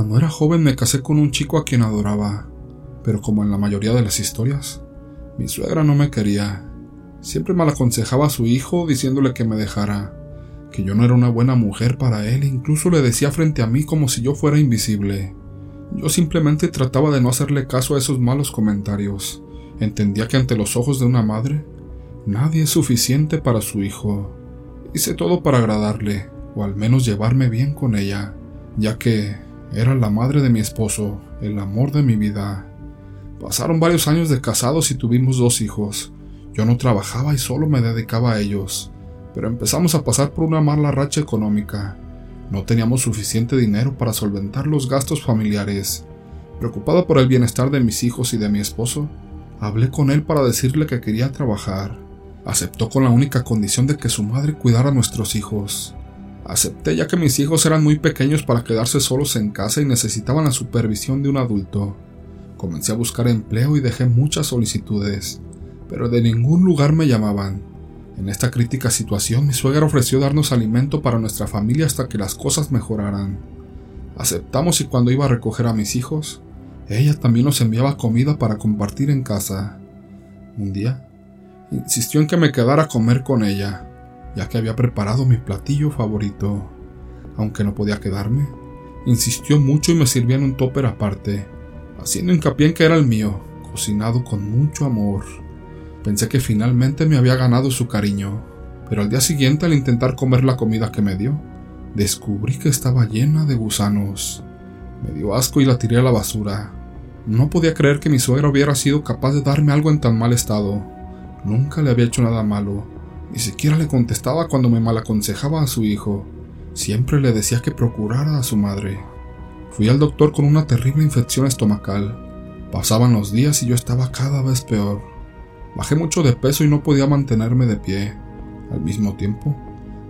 Cuando era joven me casé con un chico a quien adoraba, pero como en la mayoría de las historias, mi suegra no me quería. Siempre mal aconsejaba a su hijo diciéndole que me dejara, que yo no era una buena mujer para él, incluso le decía frente a mí como si yo fuera invisible. Yo simplemente trataba de no hacerle caso a esos malos comentarios. Entendía que ante los ojos de una madre, nadie es suficiente para su hijo. Hice todo para agradarle, o al menos llevarme bien con ella, ya que era la madre de mi esposo, el amor de mi vida. Pasaron varios años de casados y tuvimos dos hijos. Yo no trabajaba y solo me dedicaba a ellos, pero empezamos a pasar por una mala racha económica. No teníamos suficiente dinero para solventar los gastos familiares. Preocupada por el bienestar de mis hijos y de mi esposo, hablé con él para decirle que quería trabajar. Aceptó con la única condición de que su madre cuidara a nuestros hijos. Acepté ya que mis hijos eran muy pequeños para quedarse solos en casa y necesitaban la supervisión de un adulto. Comencé a buscar empleo y dejé muchas solicitudes, pero de ningún lugar me llamaban. En esta crítica situación, mi suegra ofreció darnos alimento para nuestra familia hasta que las cosas mejoraran. Aceptamos y cuando iba a recoger a mis hijos, ella también nos enviaba comida para compartir en casa. Un día, insistió en que me quedara a comer con ella, ya que había preparado mi platillo favorito. Aunque no podía quedarme, insistió mucho y me sirvió en un topper aparte, haciendo hincapié en que era el mío, cocinado con mucho amor. Pensé que finalmente me había ganado su cariño, pero al día siguiente al intentar comer la comida que me dio, descubrí que estaba llena de gusanos. Me dio asco y la tiré a la basura. No podía creer que mi suegra hubiera sido capaz de darme algo en tan mal estado. Nunca le había hecho nada malo. Ni siquiera le contestaba cuando me malaconsejaba a su hijo. Siempre le decía que procurara a su madre. Fui al doctor con una terrible infección estomacal. Pasaban los días y yo estaba cada vez peor. Bajé mucho de peso y no podía mantenerme de pie. Al mismo tiempo,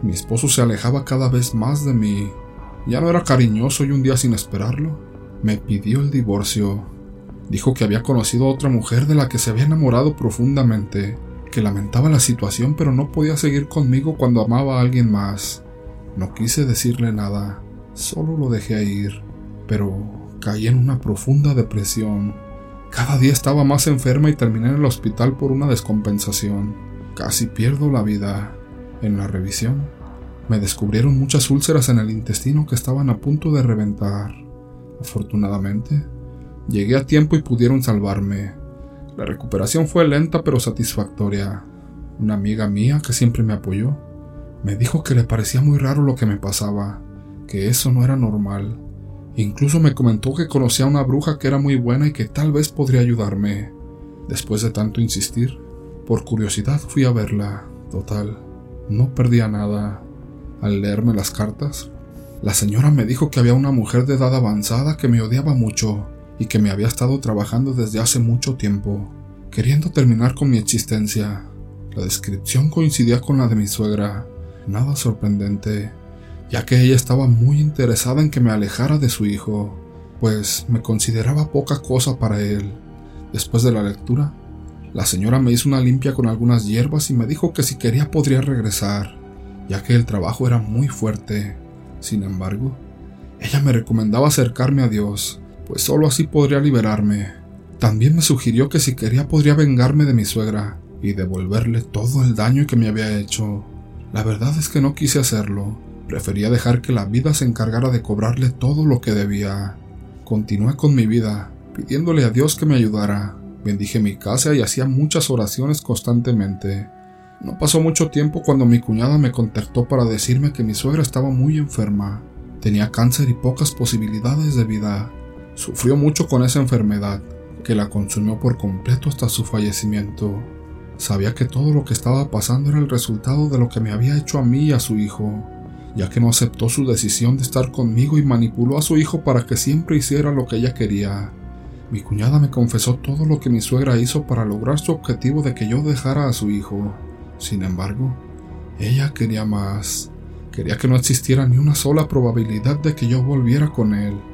mi esposo se alejaba cada vez más de mí. Ya no era cariñoso y un día sin esperarlo, me pidió el divorcio. Dijo que había conocido a otra mujer de la que se había enamorado profundamente, que lamentaba la situación pero no podía seguir conmigo cuando amaba a alguien más. No quise decirle nada, solo lo dejé ir, pero caí en una profunda depresión. Cada día estaba más enferma y terminé en el hospital por una descompensación. Casi pierdo la vida. En la revisión, me descubrieron muchas úlceras en el intestino que estaban a punto de reventar. Afortunadamente, llegué a tiempo y pudieron salvarme. La recuperación fue lenta pero satisfactoria. Una amiga mía que siempre me apoyó me dijo que le parecía muy raro lo que me pasaba, que eso no era normal Incluso me comentó que conocía a una bruja que era muy buena y que tal vez podría ayudarme. Después de tanto insistir, por curiosidad fui a verla. Total, no perdía nada. Al leerme las cartas, la señora me dijo que había una mujer de edad avanzada que me odiaba mucho y que me había estado trabajando desde hace mucho tiempo, queriendo terminar con mi existencia. La descripción coincidía con la de mi suegra. Nada sorprendente ya que ella estaba muy interesada en que me alejara de su hijo, pues me consideraba poca cosa para él. Después de la lectura, la señora me hizo una limpia con algunas hierbas y me dijo que si quería podría regresar, ya que el trabajo era muy fuerte. Sin embargo, ella me recomendaba acercarme a Dios, pues solo así podría liberarme. También me sugirió que si quería podría vengarme de mi suegra y devolverle todo el daño que me había hecho. La verdad es que no quise hacerlo, Prefería dejar que la vida se encargara de cobrarle todo lo que debía. Continué con mi vida, pidiéndole a Dios que me ayudara. Bendije mi casa y hacía muchas oraciones constantemente. No pasó mucho tiempo cuando mi cuñada me contactó para decirme que mi suegra estaba muy enferma. Tenía cáncer y pocas posibilidades de vida. Sufrió mucho con esa enfermedad, que la consumió por completo hasta su fallecimiento. Sabía que todo lo que estaba pasando era el resultado de lo que me había hecho a mí y a su hijo ya que no aceptó su decisión de estar conmigo y manipuló a su hijo para que siempre hiciera lo que ella quería. Mi cuñada me confesó todo lo que mi suegra hizo para lograr su objetivo de que yo dejara a su hijo. Sin embargo, ella quería más. Quería que no existiera ni una sola probabilidad de que yo volviera con él.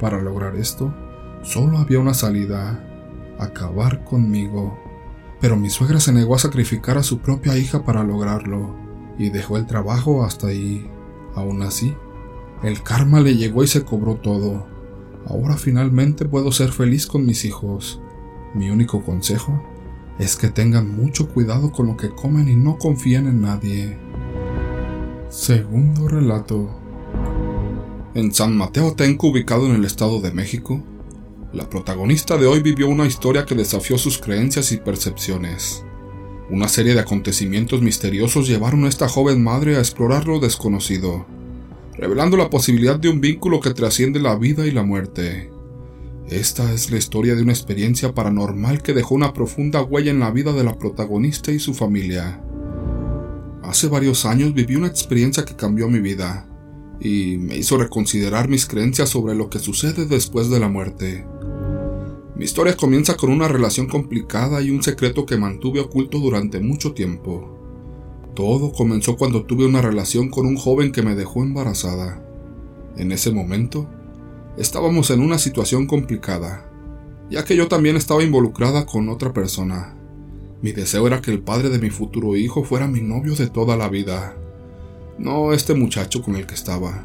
Para lograr esto, solo había una salida, acabar conmigo. Pero mi suegra se negó a sacrificar a su propia hija para lograrlo, y dejó el trabajo hasta ahí. Aún así, el karma le llegó y se cobró todo. Ahora finalmente puedo ser feliz con mis hijos. Mi único consejo es que tengan mucho cuidado con lo que comen y no confíen en nadie. Segundo relato. En San Mateo Tenco, ubicado en el Estado de México, la protagonista de hoy vivió una historia que desafió sus creencias y percepciones. Una serie de acontecimientos misteriosos llevaron a esta joven madre a explorar lo desconocido, revelando la posibilidad de un vínculo que trasciende la vida y la muerte. Esta es la historia de una experiencia paranormal que dejó una profunda huella en la vida de la protagonista y su familia. Hace varios años viví una experiencia que cambió mi vida y me hizo reconsiderar mis creencias sobre lo que sucede después de la muerte. Mi historia comienza con una relación complicada y un secreto que mantuve oculto durante mucho tiempo. Todo comenzó cuando tuve una relación con un joven que me dejó embarazada. En ese momento, estábamos en una situación complicada, ya que yo también estaba involucrada con otra persona. Mi deseo era que el padre de mi futuro hijo fuera mi novio de toda la vida, no este muchacho con el que estaba.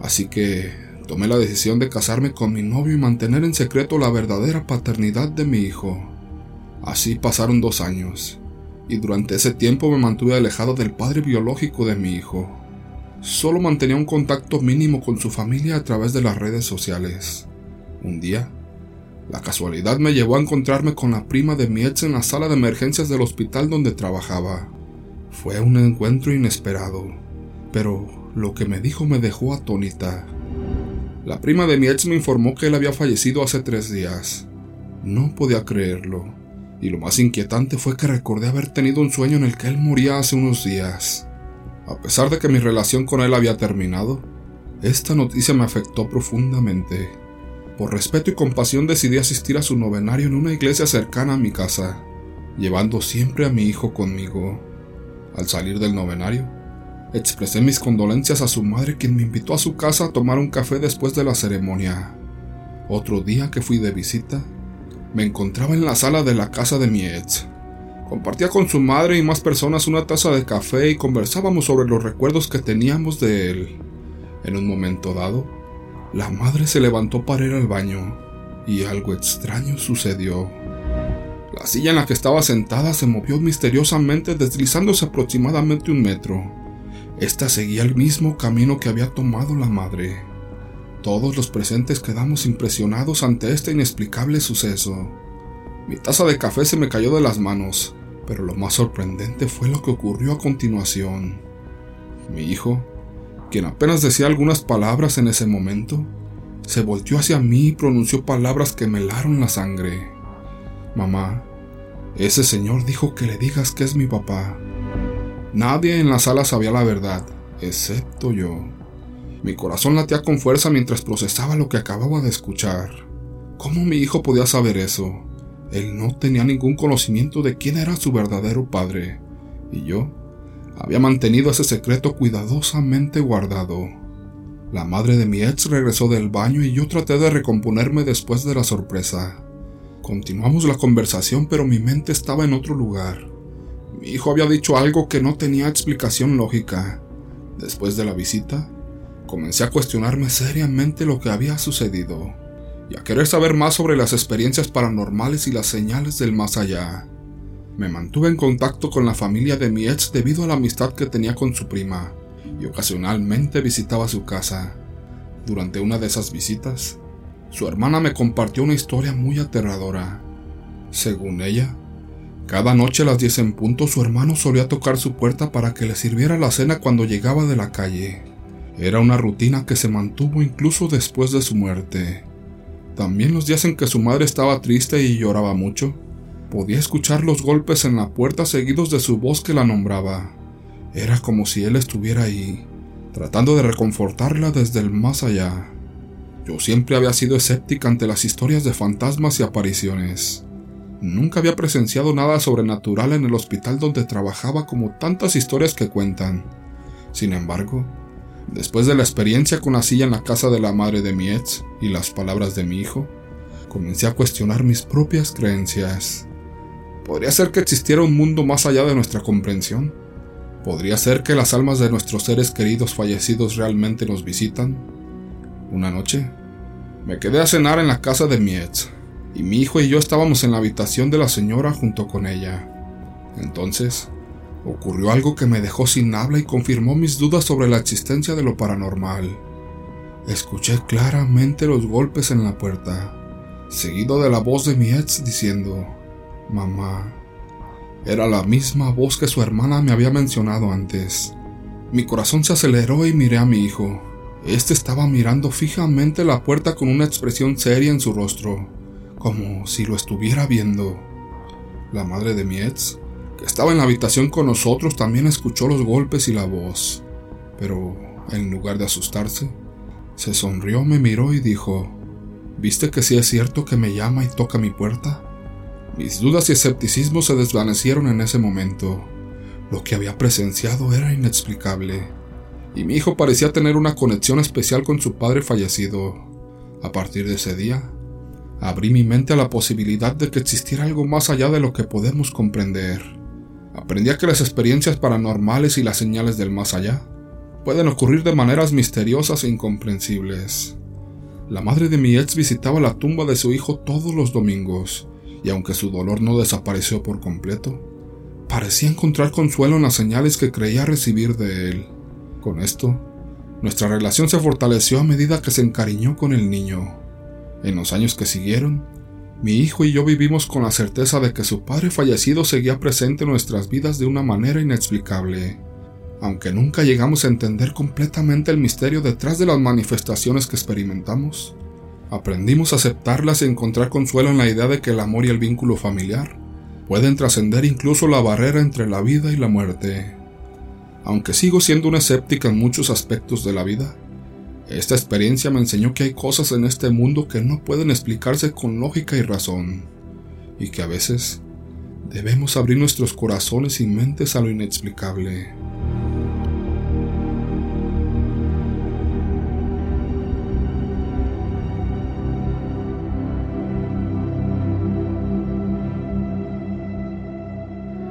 Así que tomé la decisión de casarme con mi novio y mantener en secreto la verdadera paternidad de mi hijo. Así pasaron dos años, y durante ese tiempo me mantuve alejado del padre biológico de mi hijo. Solo mantenía un contacto mínimo con su familia a través de las redes sociales. Un día, la casualidad me llevó a encontrarme con la prima de mi ex en la sala de emergencias del hospital donde trabajaba. Fue un encuentro inesperado, pero lo que me dijo me dejó atónita. La prima de mi ex me informó que él había fallecido hace tres días. No podía creerlo, y lo más inquietante fue que recordé haber tenido un sueño en el que él moría hace unos días. A pesar de que mi relación con él había terminado, esta noticia me afectó profundamente. Por respeto y compasión decidí asistir a su novenario en una iglesia cercana a mi casa, llevando siempre a mi hijo conmigo. Al salir del novenario, Expresé mis condolencias a su madre quien me invitó a su casa a tomar un café después de la ceremonia. Otro día que fui de visita, me encontraba en la sala de la casa de mi ex. Compartía con su madre y más personas una taza de café y conversábamos sobre los recuerdos que teníamos de él. En un momento dado, la madre se levantó para ir al baño y algo extraño sucedió. La silla en la que estaba sentada se movió misteriosamente deslizándose aproximadamente un metro. Esta seguía el mismo camino que había tomado la madre. Todos los presentes quedamos impresionados ante este inexplicable suceso. Mi taza de café se me cayó de las manos, pero lo más sorprendente fue lo que ocurrió a continuación. Mi hijo, quien apenas decía algunas palabras en ese momento, se volteó hacia mí y pronunció palabras que me helaron la sangre. Mamá, ese señor dijo que le digas que es mi papá. Nadie en la sala sabía la verdad, excepto yo. Mi corazón latía con fuerza mientras procesaba lo que acababa de escuchar. ¿Cómo mi hijo podía saber eso? Él no tenía ningún conocimiento de quién era su verdadero padre, y yo había mantenido ese secreto cuidadosamente guardado. La madre de mi ex regresó del baño y yo traté de recomponerme después de la sorpresa. Continuamos la conversación pero mi mente estaba en otro lugar. Mi hijo había dicho algo que no tenía explicación lógica. Después de la visita, comencé a cuestionarme seriamente lo que había sucedido y a querer saber más sobre las experiencias paranormales y las señales del más allá. Me mantuve en contacto con la familia de mi ex debido a la amistad que tenía con su prima y ocasionalmente visitaba su casa. Durante una de esas visitas, su hermana me compartió una historia muy aterradora. Según ella, cada noche a las 10 en punto su hermano solía tocar su puerta para que le sirviera la cena cuando llegaba de la calle. Era una rutina que se mantuvo incluso después de su muerte. También los días en que su madre estaba triste y lloraba mucho, podía escuchar los golpes en la puerta seguidos de su voz que la nombraba. Era como si él estuviera ahí, tratando de reconfortarla desde el más allá. Yo siempre había sido escéptica ante las historias de fantasmas y apariciones. Nunca había presenciado nada sobrenatural en el hospital donde trabajaba como tantas historias que cuentan. Sin embargo, después de la experiencia con la silla en la casa de la madre de mi ex y las palabras de mi hijo, comencé a cuestionar mis propias creencias. ¿Podría ser que existiera un mundo más allá de nuestra comprensión? ¿Podría ser que las almas de nuestros seres queridos fallecidos realmente nos visitan? Una noche, Me quedé a cenar en la casa de mi ex, y mi hijo y yo estábamos en la habitación de la señora junto con ella. Entonces, ocurrió algo que me dejó sin habla y confirmó mis dudas sobre la existencia de lo paranormal. Escuché claramente los golpes en la puerta, seguido de la voz de mi ex diciendo, Mamá. Era la misma voz que su hermana me había mencionado antes. Mi corazón se aceleró y miré a mi hijo. Este estaba mirando fijamente la puerta con una expresión seria en su rostro, como si lo estuviera viendo. La madre de mi ex, que estaba en la habitación con nosotros, también escuchó los golpes y la voz, pero en lugar de asustarse, se sonrió, me miró y dijo, ¿Viste que sí es cierto que me llama y toca mi puerta? Mis dudas y escepticismo se desvanecieron en ese momento. Lo que había presenciado era inexplicable, y mi hijo parecía tener una conexión especial con su padre fallecido. A partir de ese día, abrí mi mente a la posibilidad de que existiera algo más allá de lo que podemos comprender. Aprendí a que las experiencias paranormales y las señales del más allá pueden ocurrir de maneras misteriosas e incomprensibles. La madre de mi ex visitaba la tumba de su hijo todos los domingos, y aunque su dolor no desapareció por completo, parecía encontrar consuelo en las señales que creía recibir de él. Con esto, nuestra relación se fortaleció a medida que se encariñó con el niño. En los años que siguieron, mi hijo y yo vivimos con la certeza de que su padre fallecido seguía presente en nuestras vidas de una manera inexplicable, aunque nunca llegamos a entender completamente el misterio detrás de las manifestaciones que experimentamos. Aprendimos a aceptarlas y encontrar consuelo en la idea de que el amor y el vínculo familiar pueden trascender incluso la barrera entre la vida y la muerte. Aunque sigo siendo una escéptica en muchos aspectos de la vida, esta experiencia me enseñó que hay cosas en este mundo que no pueden explicarse con lógica y razón, y que a veces debemos abrir nuestros corazones y mentes a lo inexplicable.